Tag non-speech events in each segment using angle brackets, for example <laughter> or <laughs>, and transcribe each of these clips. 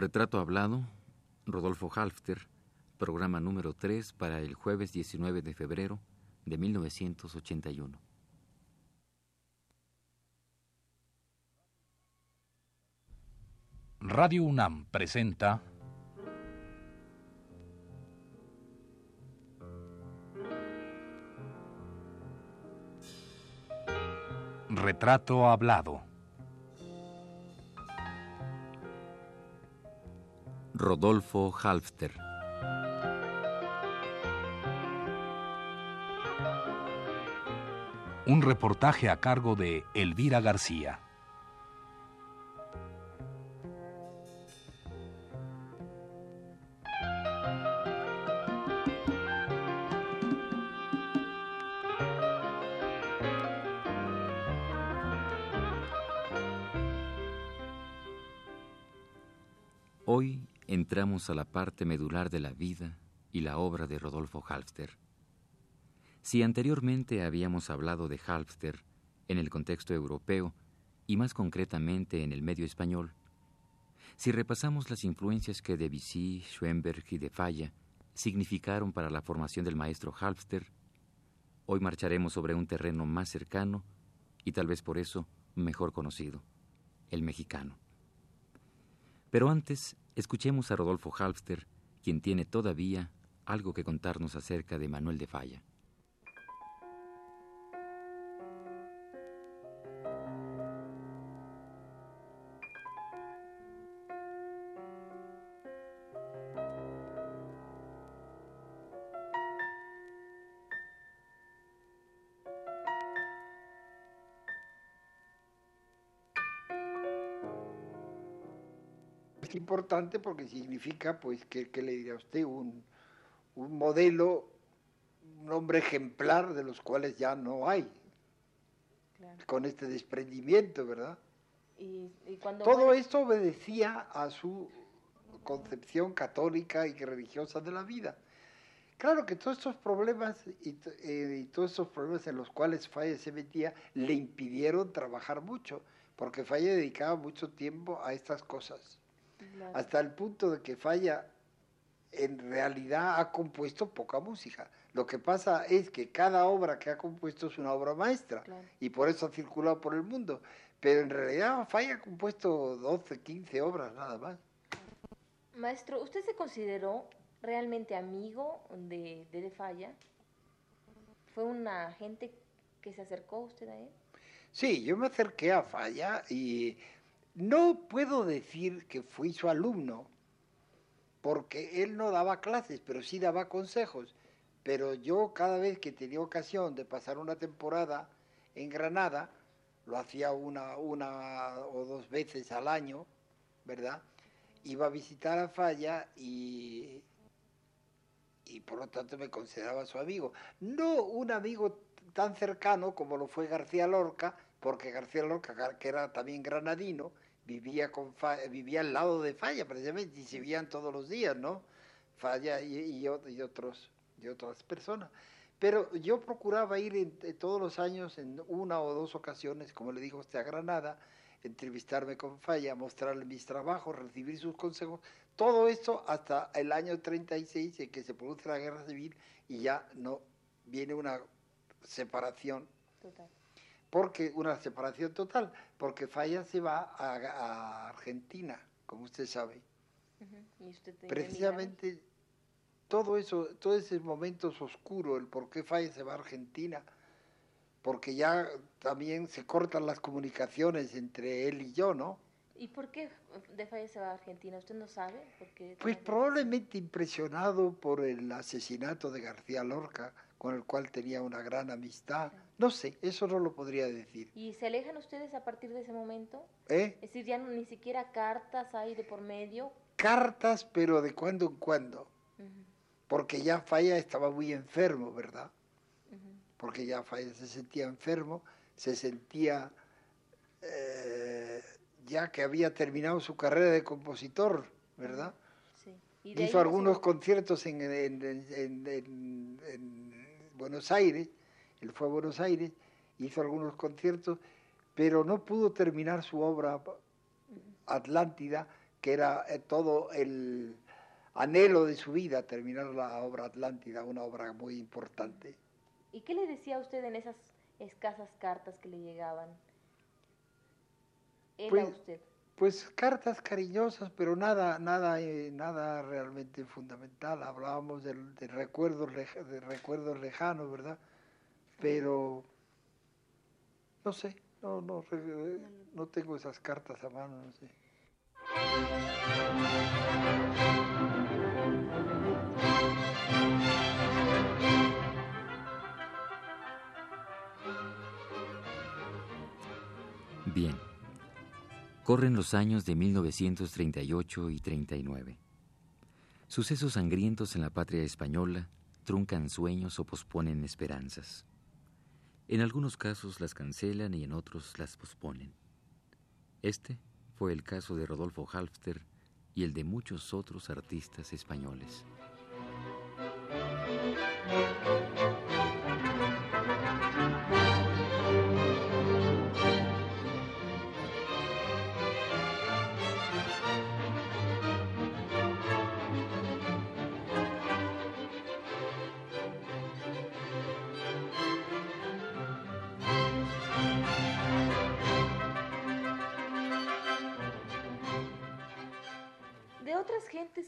Retrato hablado, Rodolfo Halfter, programa número 3 para el jueves 19 de febrero de 1981. Radio UNAM presenta Retrato hablado. Rodolfo Halfter. Un reportaje a cargo de Elvira García. Hoy entramos a la parte medular de la vida y la obra de Rodolfo Halfter. Si anteriormente habíamos hablado de Halfter en el contexto europeo y más concretamente en el medio español, si repasamos las influencias que Debussy, Schoenberg y De Falla significaron para la formación del maestro Halfter, hoy marcharemos sobre un terreno más cercano y tal vez por eso mejor conocido, el mexicano. Pero antes, escuchemos a Rodolfo Halfter, quien tiene todavía algo que contarnos acerca de Manuel de Falla. Importante porque significa, pues, que, que le diría a usted, un, un modelo, un hombre ejemplar de los cuales ya no hay, Claro. con este desprendimiento, ¿verdad? Y, y cuando Todo muere- esto obedecía a su concepción católica y religiosa de la vida. Claro que todos estos problemas y, eh, y todos estos problemas en los cuales Falla se metía le impidieron trabajar mucho, porque Falla dedicaba mucho tiempo a estas cosas, Claro. hasta el punto de que Falla en realidad ha compuesto poca música. Lo que pasa es que cada obra que ha compuesto es una obra maestra Claro. y por eso ha circulado por el mundo. Pero en realidad Falla ha compuesto 12, 15 obras nada más. Maestro, ¿usted se consideró realmente amigo de, de De Falla? ¿Fue una gente que se acercó usted a él? Sí, yo me acerqué a Falla y no puedo decir que fui su alumno, porque él no daba clases, pero sí daba consejos. Pero yo cada vez que tenía ocasión de pasar una temporada en Granada, lo hacía una, una o dos veces al año, ¿verdad? Iba a visitar a Falla y, y por lo tanto me consideraba su amigo. No un amigo tan cercano como lo fue García Lorca, porque García Lorca, que era también granadino, vivía, con Fa- vivía al lado de Falla precisamente y se veían todos los días, ¿no? Falla y, y ot- y otros, y otras personas. Pero yo procuraba ir en- en todos los años en una o dos ocasiones, como le dijo usted, a Granada, entrevistarme con Falla, mostrarle mis trabajos, recibir sus consejos, todo esto hasta el año 36 en que se produce la guerra civil y ya no viene una separación, Total. Porque una separación total, porque Falla se va a, a Argentina, como usted sabe. Ujú. ¿Y usted tenía Precisamente todo eso, todos esos momentos oscuros, el por qué Falla se va a Argentina, porque ya también se cortan las comunicaciones entre él y yo, ¿no? ¿Y por qué De Falla se va a Argentina? ¿Usted no sabe? ¿Por qué Pues probablemente impresionado por el asesinato de García Lorca, con el cual tenía una gran amistad. No sé, eso no lo podría decir. ¿Y se alejan ustedes a partir de ese momento? ¿Eh? Es decir, ya no- ni siquiera cartas hay de por medio. Cartas, pero de cuando en cuando, Ujú, porque ya Falla estaba muy enfermo, ¿verdad? ujú. Porque ya Falla se sentía enfermo, se sentía eh, ya que había terminado su carrera de compositor, ¿verdad? Sí. Y de Hizo algunos conciertos en, en- en- en- en- en Buenos Aires, él fue a Buenos Aires, hizo algunos conciertos, pero no pudo terminar su obra Atlántida que era eh, todo el anhelo de su vida terminar la obra Atlántida, una obra muy importante. ¿Y qué le decía a usted en esas escasas cartas que le llegaban? Él Pues- a usted. Pues cartas cariñosas, pero nada, nada, eh, nada realmente fundamental. Hablábamos de, recuerdos, lej- de recuerdos lejanos, ¿verdad? Pero no sé, no, no, re- no tengo esas cartas a mano, no sé. Corren los años de 1938 y 39. Sucesos sangrientos en la patria española truncan sueños o posponen esperanzas. En algunos casos las cancelan y en otros las posponen. Este fue el caso de Rodolfo Halfter y el de muchos otros artistas españoles.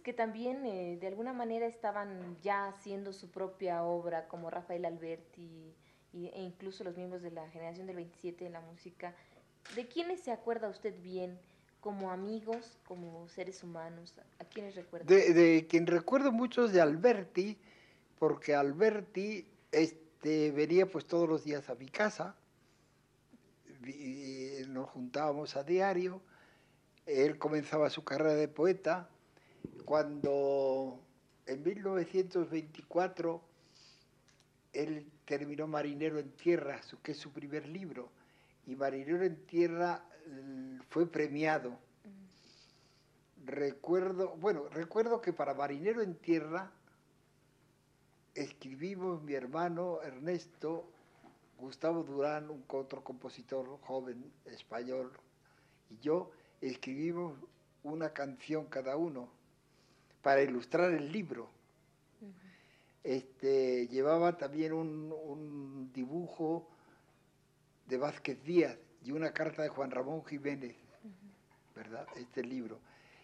Que también eh, de alguna manera estaban ya haciendo su propia obra, como Rafael Alberti e incluso los miembros de la generación del 27 de la música, ¿de quiénes se acuerda usted bien como amigos, como seres humanos? ¿A quiénes recuerda? De, de quien recuerdo mucho es de Alberti, porque Alberti este, venía pues todos los días a mi casa, y nos juntábamos a diario, él comenzaba su carrera de poeta, cuando en 1924 él terminó Marinero en Tierra, que es su primer libro, y Marinero en Tierra eh, fue premiado. Recuerdo, bueno, recuerdo que para Marinero en Tierra escribimos mi hermano Ernesto, Gustavo Durán, un otro compositor joven español, y yo escribimos una canción cada uno para ilustrar el libro. Este, llevaba también un, dibujo de Vázquez Díaz y una carta de Juan Ramón Jiménez, ¿verdad? Este libro.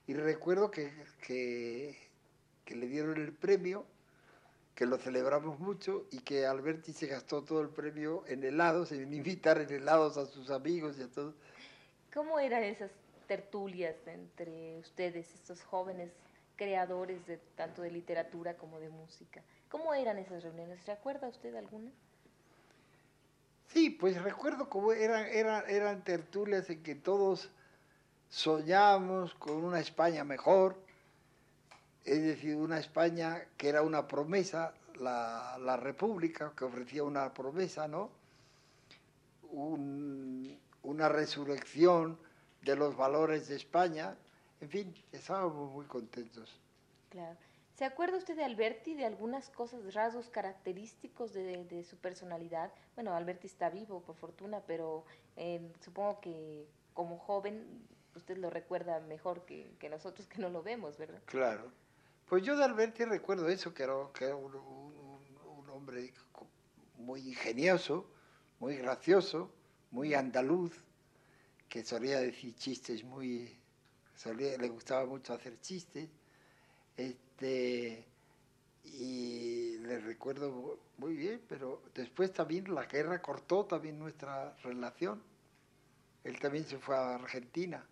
Y recuerdo que, que, le dieron el premio, que lo celebramos mucho y que Alberti se gastó todo el premio en helados, en invitar helados a sus amigos y a todos. ¿Cómo eran esas tertulias entre ustedes, estos jóvenes creadores de tanto de literatura como de música? ¿Cómo eran esas reuniones? ¿Recuerda usted alguna? Sí, pues recuerdo cómo eran, eran, eran tertulias en que todos soñábamos con una España mejor, es decir, una España que era una promesa, la, la República, que ofrecía una promesa, ¿no? Un- una resurrección de los valores de España, en fin, estábamos muy contentos. Claro. ¿Se acuerda usted de Alberti, de algunas cosas, rasgos característicos de, de su personalidad? Bueno, Alberti está vivo, por fortuna, pero eh, supongo que como joven usted lo recuerda mejor que, que nosotros que no lo vemos, ¿verdad? Claro. Pues yo de Alberti recuerdo eso, que era, que era un, un- un hombre muy ingenioso, muy gracioso, muy andaluz, que solía decir chistes muy... solía- le gustaba mucho hacer chistes. Este, y le recuerdo muy bien, pero después también la guerra cortó también nuestra relación. Él también se fue a Argentina.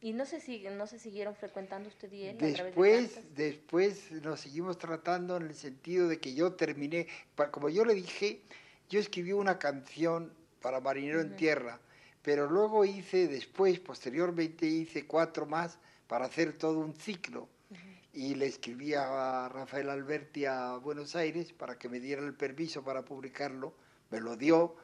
¿Y no se, sigue, no se siguieron frecuentando usted y él a través de Después, después nos seguimos tratando en el sentido de que yo terminé, como yo le dije, yo escribí una canción para Marinero en. Tierra, pero luego hice después, posteriormente hice cuatro más para hacer todo un ciclo. Y le escribí a Rafael Alberti a Buenos Aires para que me diera el permiso para publicarlo, me lo dio.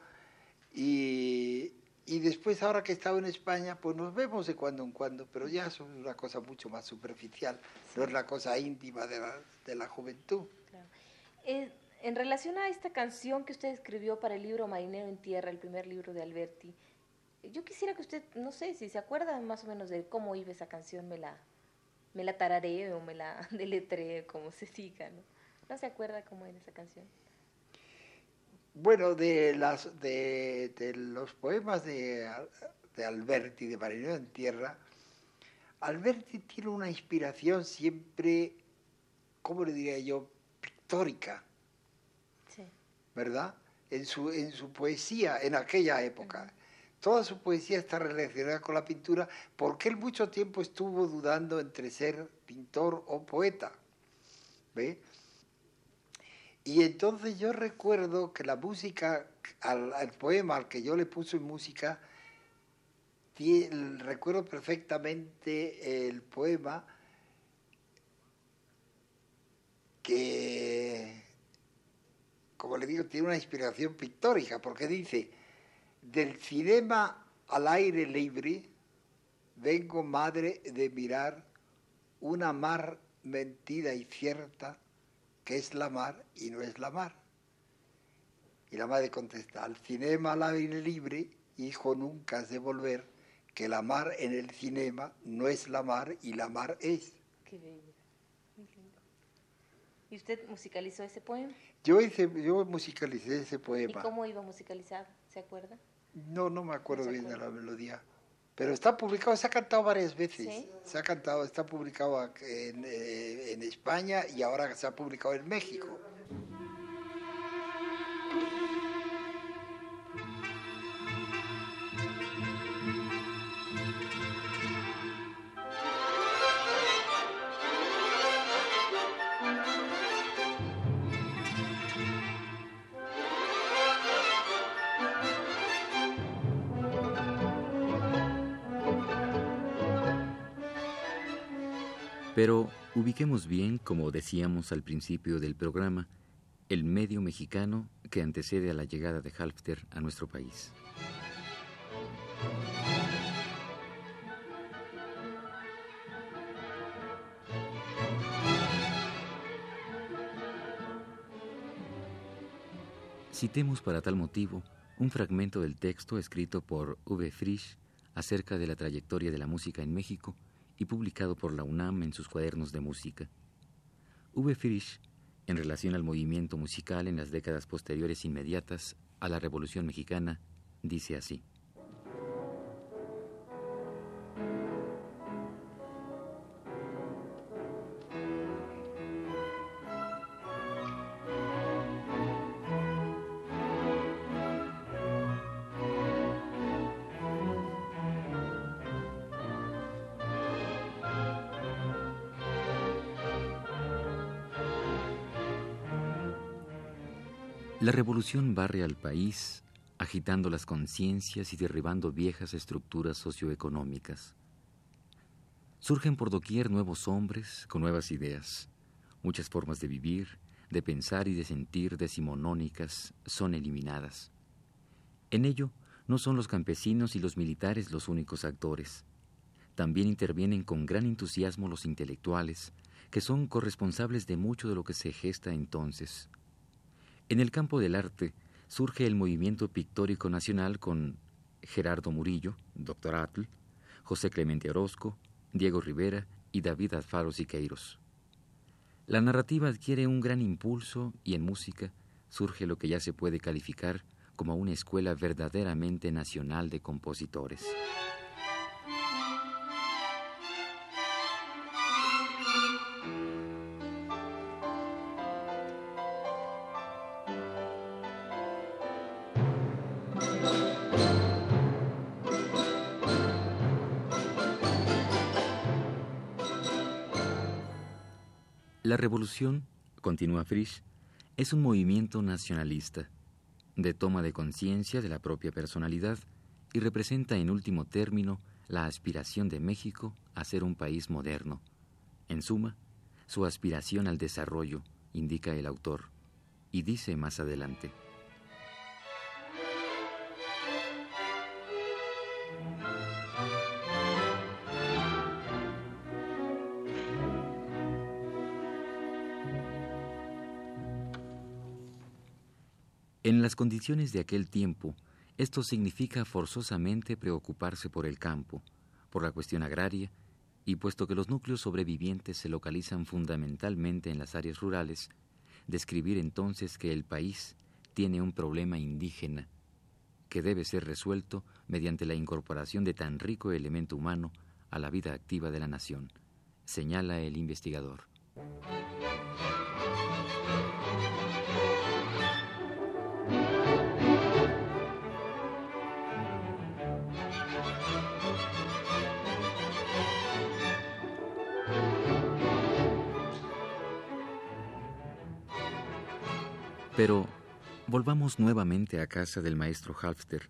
Y, y después, ahora que he estado en España, pues nos vemos de cuando en cuando, pero ya es una cosa mucho más superficial, no es la cosa íntima de la, de la juventud. Claro. Eh, en relación a esta canción que usted escribió para el libro Marinero en Tierra, el primer libro de Alberti, yo quisiera que usted, no sé, si se acuerda más o menos de cómo iba esa canción, me la, me la tararé o me la <laughs> deletree, como se diga, ¿no? ¿No se acuerda cómo era esa canción? Bueno, de, las, de, los poemas de, de Alberti, de Marinero en Tierra, Alberti tiene una inspiración siempre, ¿cómo le diría yo?, pictórica. Sí. ¿Verdad? En su, en su poesía, en aquella época. Toda su poesía está relacionada con la pintura porque él mucho tiempo estuvo dudando entre ser pintor o poeta. ¿Ve? Y entonces yo recuerdo que la música, al, poema al que yo le puse música, recuerdo perfectamente el poema que, como le digo, tiene una inspiración pictórica, porque dice, del cinema al aire libre, vengo madre de mirar una mar mentida y cierta que es la mar y no es la mar. Y la madre contesta, al cinema al aire libre, hijo, nunca has de volver, que la mar en el cinema no es la mar y la mar es. Qué bello. ¿Y usted musicalizó ese poema? Yo, hice, yo musicalicé ese poema. ¿Y cómo iba musicalizado? ¿Se acuerda? No, no me acuerdo bien de la melodía. Pero está publicado, se ha cantado varias veces. Se ha cantado, está publicado en, eh, en España y ahora se ha publicado en México. Pero ubiquemos bien, como decíamos al principio del programa, el medio mexicano que antecede a la llegada de Halfter a nuestro país. Citemos para tal motivo un fragmento del texto escrito por V. Frisch acerca de la trayectoria de la música en México y publicado por la UNAM en sus cuadernos de música. V. Frisch, en relación al movimiento musical en las décadas posteriores inmediatas a la Revolución Mexicana, dice así. La revolución barre al país, agitando las conciencias y derribando viejas estructuras socioeconómicas. Surgen por doquier nuevos hombres con nuevas ideas. Muchas formas de vivir, de pensar y de sentir decimonónicas son eliminadas. En ello, no son los campesinos y los militares los únicos actores. También intervienen con gran entusiasmo los intelectuales, que son corresponsables de mucho de lo que se gesta entonces, en el campo del arte surge el movimiento pictórico nacional con Gerardo Murillo, Dr. Atl, José Clemente Orozco, Diego Rivera y David Alfaro Siqueiros. La narrativa adquiere un gran impulso y en música surge lo que ya se puede calificar como una escuela verdaderamente nacional de compositores. La revolución, continúa Frisch, es un movimiento nacionalista, de toma de conciencia de la propia personalidad y representa en último término la aspiración de México a ser un país moderno. En suma, su aspiración al desarrollo, indica el autor, y dice más adelante. Condiciones de aquel tiempo, Esto significa forzosamente preocuparse por el campo, por la cuestión agraria, y puesto que los núcleos sobrevivientes se localizan fundamentalmente en las áreas rurales, describir entonces que el país tiene un problema indígena que debe ser resuelto mediante la incorporación de tan rico elemento humano a la vida activa de la nación, señala el investigador. Pero volvamos nuevamente a casa del maestro Halfter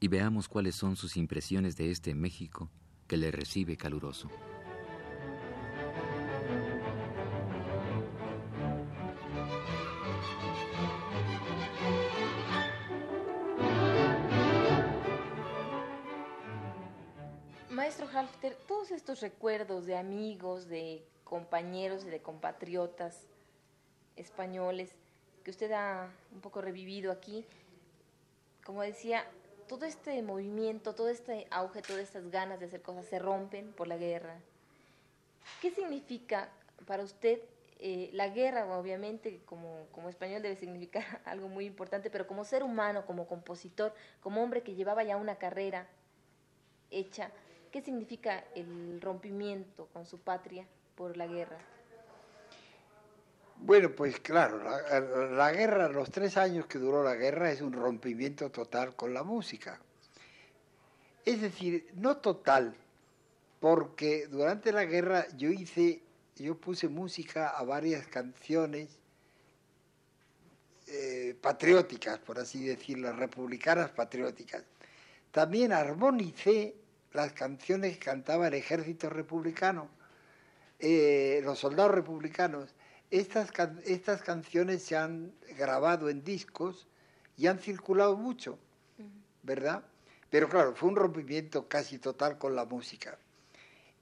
y veamos cuáles son sus impresiones de este México que le recibe caluroso. Maestro Halfter, todos estos recuerdos de amigos, de compañeros y de compatriotas españoles que usted ha un poco revivido aquí, como decía, todo este movimiento, todo este auge, todas estas ganas de hacer cosas se rompen por la guerra. ¿Qué significa para usted eh, la guerra, obviamente, como, como español debe significar <laughs> algo muy importante, pero como ser humano, como compositor, como hombre que llevaba ya una carrera hecha, ¿qué significa el rompimiento con su patria por la guerra? Bueno, pues claro, la, guerra, los tres años que duró la guerra es un rompimiento total con la música. Es decir, no total, porque durante la guerra yo hice, yo puse música a varias canciones eh, patrióticas, por así decirlo, republicanas patrióticas. También armonicé las canciones que cantaba el ejército republicano, eh, los soldados republicanos estas, estas canciones se han grabado en discos y han circulado mucho, ¿verdad? Pero claro, fue un rompimiento casi total con la música.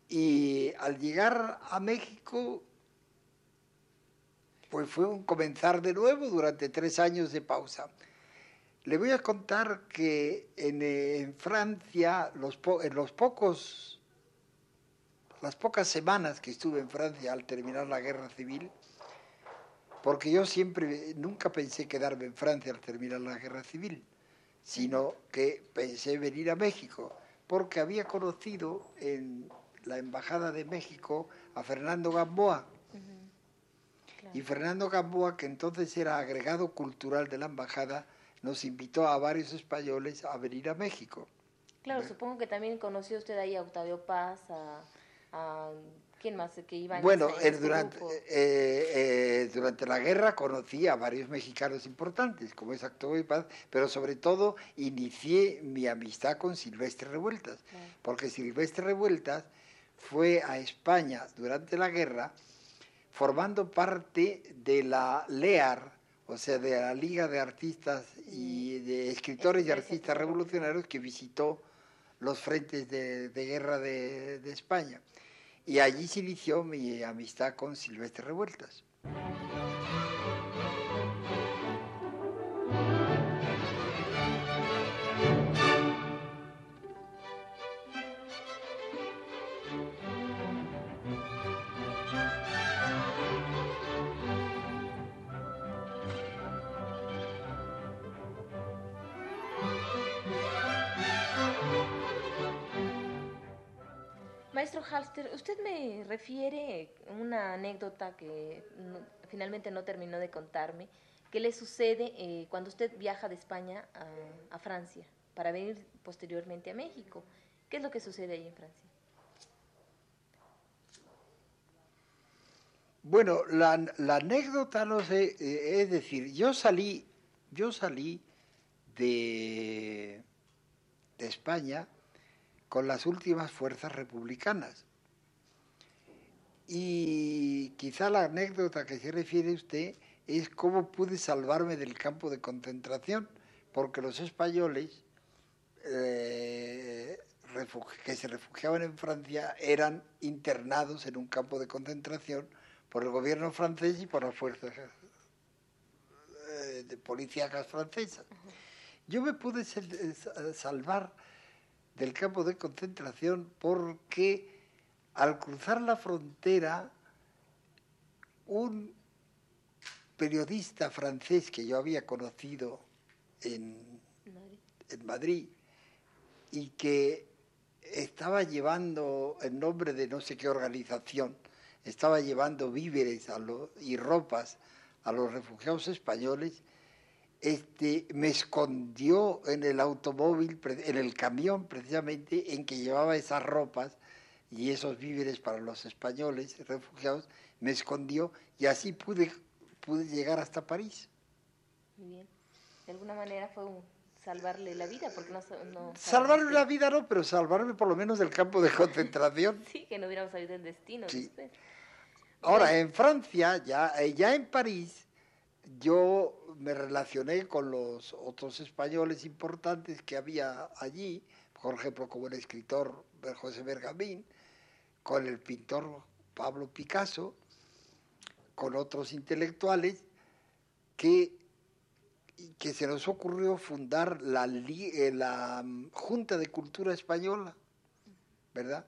Y al llegar a México, pues fue un comenzar de nuevo durante tres años de pausa. Le voy a contar que en, Francia, los en los pocos, las pocas semanas que estuve en Francia al terminar la guerra civil, porque yo siempre, nunca pensé quedarme en Francia al terminar la guerra civil, sino que pensé venir a México, porque había conocido en la Embajada de México a Fernando Gamboa. Y Fernando Gamboa, que entonces era agregado cultural de la Embajada, nos invitó a varios españoles a venir a México. Claro, supongo que también conoció usted ahí a Octavio Paz, a ¿Quién más que iba Bueno, este durante, eh, eh, durante la guerra conocí a varios mexicanos importantes, como es Acto y Paz, pero sobre todo inicié mi amistad con Silvestre Revueltas, porque Silvestre Revueltas fue a España durante la guerra formando parte de la LEAR, o sea, de la Liga de Artistas y de Escritores y Artistas Revolucionarios que visitó los frentes de, guerra de España. Y allí se inició mi amistad con Silvestre Revueltas. Halster, usted me refiere una anécdota que finalmente no terminó de contarme, que le sucede eh, cuando usted viaja de España a, Francia para venir posteriormente a México. ¿Qué es lo que sucede ahí en Francia? Bueno, la, anécdota no sé, eh, es decir, yo salí, yo salí de, de España con las últimas fuerzas republicanas. Y quizá la anécdota que se refiere usted es cómo pude salvarme del campo de concentración, porque los españoles eh, que se refugiaban en Francia eran internados en un campo de concentración por el gobierno francés y por las fuerzas eh, policíacas francesas. Yo me pude salvar del campo de concentración porque al cruzar la frontera, un periodista francés que yo había conocido en, en Madrid y que estaba llevando, en nombre de no sé qué organización, estaba llevando víveres y ropas a los refugiados españoles, este, me escondió en el automóvil, en el camión precisamente, en que llevaba esas ropas y esos víveres para los españoles refugiados, me escondió y así pude, pude llegar hasta París. Muy bien. De alguna manera fue un salvarle la vida, porque no... no salvarle la vida no, pero salvarme por lo menos del campo de concentración. <laughs> sí, que no hubiéramos sabido el destino. Ahora, en Francia, ya, eh, ya en París, yo me relacioné con los otros españoles importantes que había allí, por ejemplo, como el escritor José Bergamín, con el pintor Pablo Picasso, con otros intelectuales, que que se nos ocurrió fundar la, eh, la mm, Junta de Cultura Española, ¿verdad?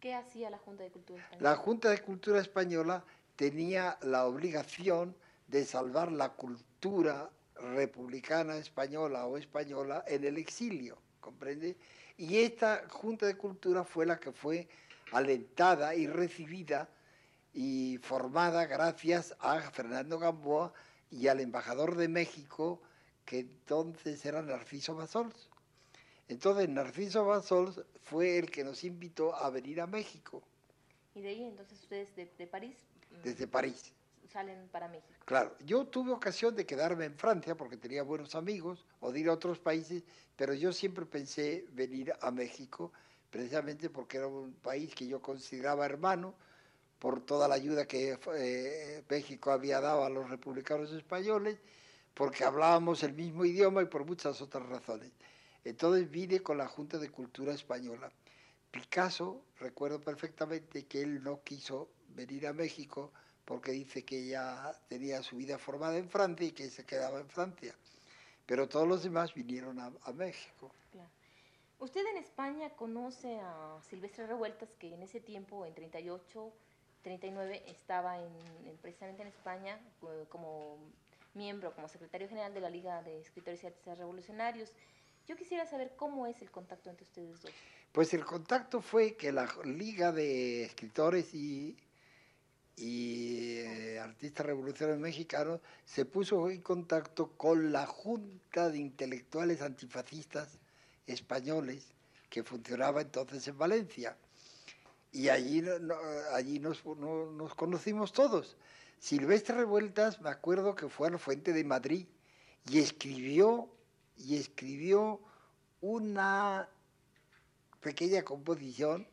¿Qué hacía la Junta de Cultura Española? La Junta de Cultura Española tenía la obligación de salvar la cultura republicana española o española en el exilio, ¿comprende? Y esta Junta de Cultura fue la que fue alentada y recibida y formada gracias a Fernando Gamboa y al embajador de México, que entonces era Narciso Basols. Entonces Narciso Basols fue el que nos invitó a venir a México. ¿Y de ahí entonces ustedes de, París? Mm, Desde París. Salen para México. Claro, yo tuve ocasión de quedarme en Francia porque tenía buenos amigos o de ir a otros países, pero yo siempre pensé venir a México precisamente porque era un país que yo consideraba hermano, por toda la ayuda que eh, México había dado a los republicanos españoles, porque hablábamos el mismo idioma y por muchas otras razones. Entonces vine con la Junta de Cultura Española. Picasso, recuerdo perfectamente que él no quiso venir a México porque dice que ya tenía su vida formada en Francia y que se quedaba en Francia. Pero todos los demás vinieron a, México. Usted en España conoce a Silvestre Revueltas, que en ese tiempo, en 38, 39 estaba en, precisamente en España como miembro, como secretario general de la Liga de Escritores y Artistas Revolucionarios. Yo quisiera saber cómo es el contacto entre ustedes dos. Pues el contacto fue que la Liga de Escritores y, y eh, Artistas Revolucionarios Mexicanos se puso en contacto con la Junta de Intelectuales Antifascistas Españoles que funcionaba entonces en Valencia y allí, allí nos, nos conocimos todos. Silvestre Revueltas, me acuerdo que fue a la Fuente de Madrid y escribió, y escribió una pequeña composición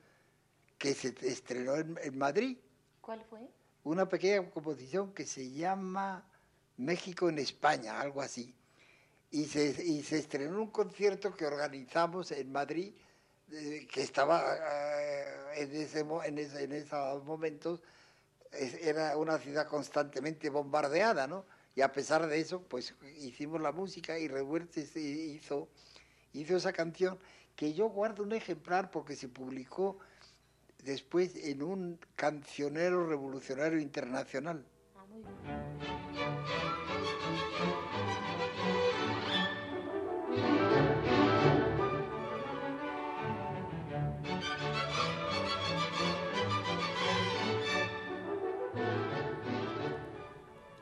que se estrenó en, Madrid. ¿Cuál fue? Una pequeña composición que se llama México en España, algo así. Y se, y se estrenó en un concierto que organizamos en Madrid que estaba eh, en, ese, en, en, esos momentos, era una ciudad constantemente bombardeada, ¿no? Y a pesar de eso, pues hicimos la música y Revueltes hizo, hizo esa canción que yo guardo un ejemplar porque se publicó después en un cancionero revolucionario internacional.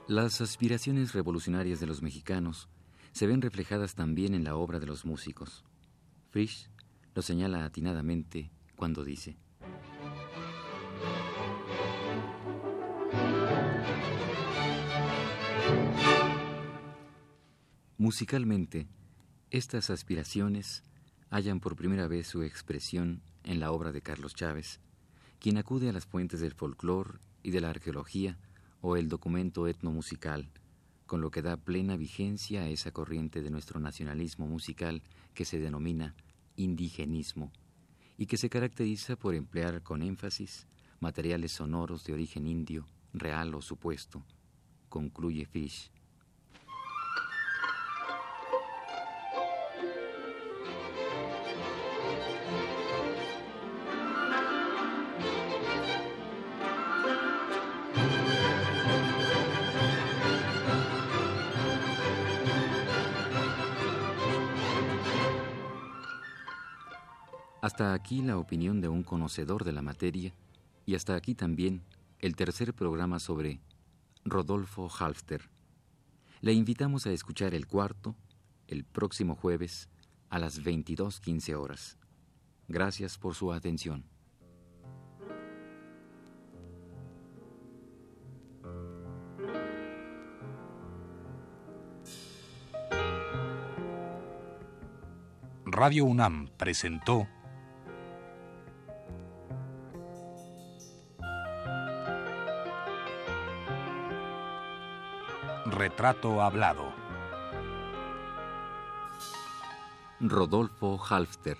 Las aspiraciones revolucionarias de los mexicanos se ven reflejadas también en la obra de los músicos. Frisch lo señala atinadamente cuando dice, Musicalmente, estas aspiraciones hallan por primera vez su expresión en la obra de Carlos Chávez, quien acude a las fuentes del folclore y de la arqueología o el documento etnomusical, con lo que da plena vigencia a esa corriente de nuestro nacionalismo musical que se denomina indigenismo y que se caracteriza por emplear con énfasis materiales sonoros de origen indio, real o supuesto, concluye Fish. Hasta aquí la opinión de un conocedor de la materia y hasta aquí también el tercer programa sobre Rodolfo Halfter. Le invitamos a escuchar el cuarto el próximo jueves a las 22.15 horas. Gracias por su atención. Radio UNAM presentó Retrato Hablado. Rodolfo Halfter.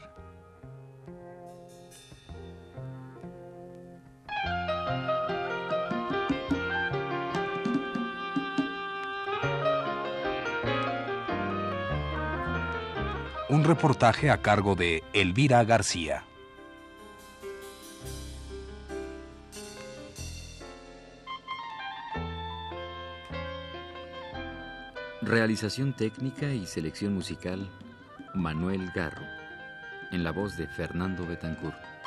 Un reportaje a cargo de Elvira García. Realización técnica y selección musical Manuel Garro, en la voz de Fernando Betancourt.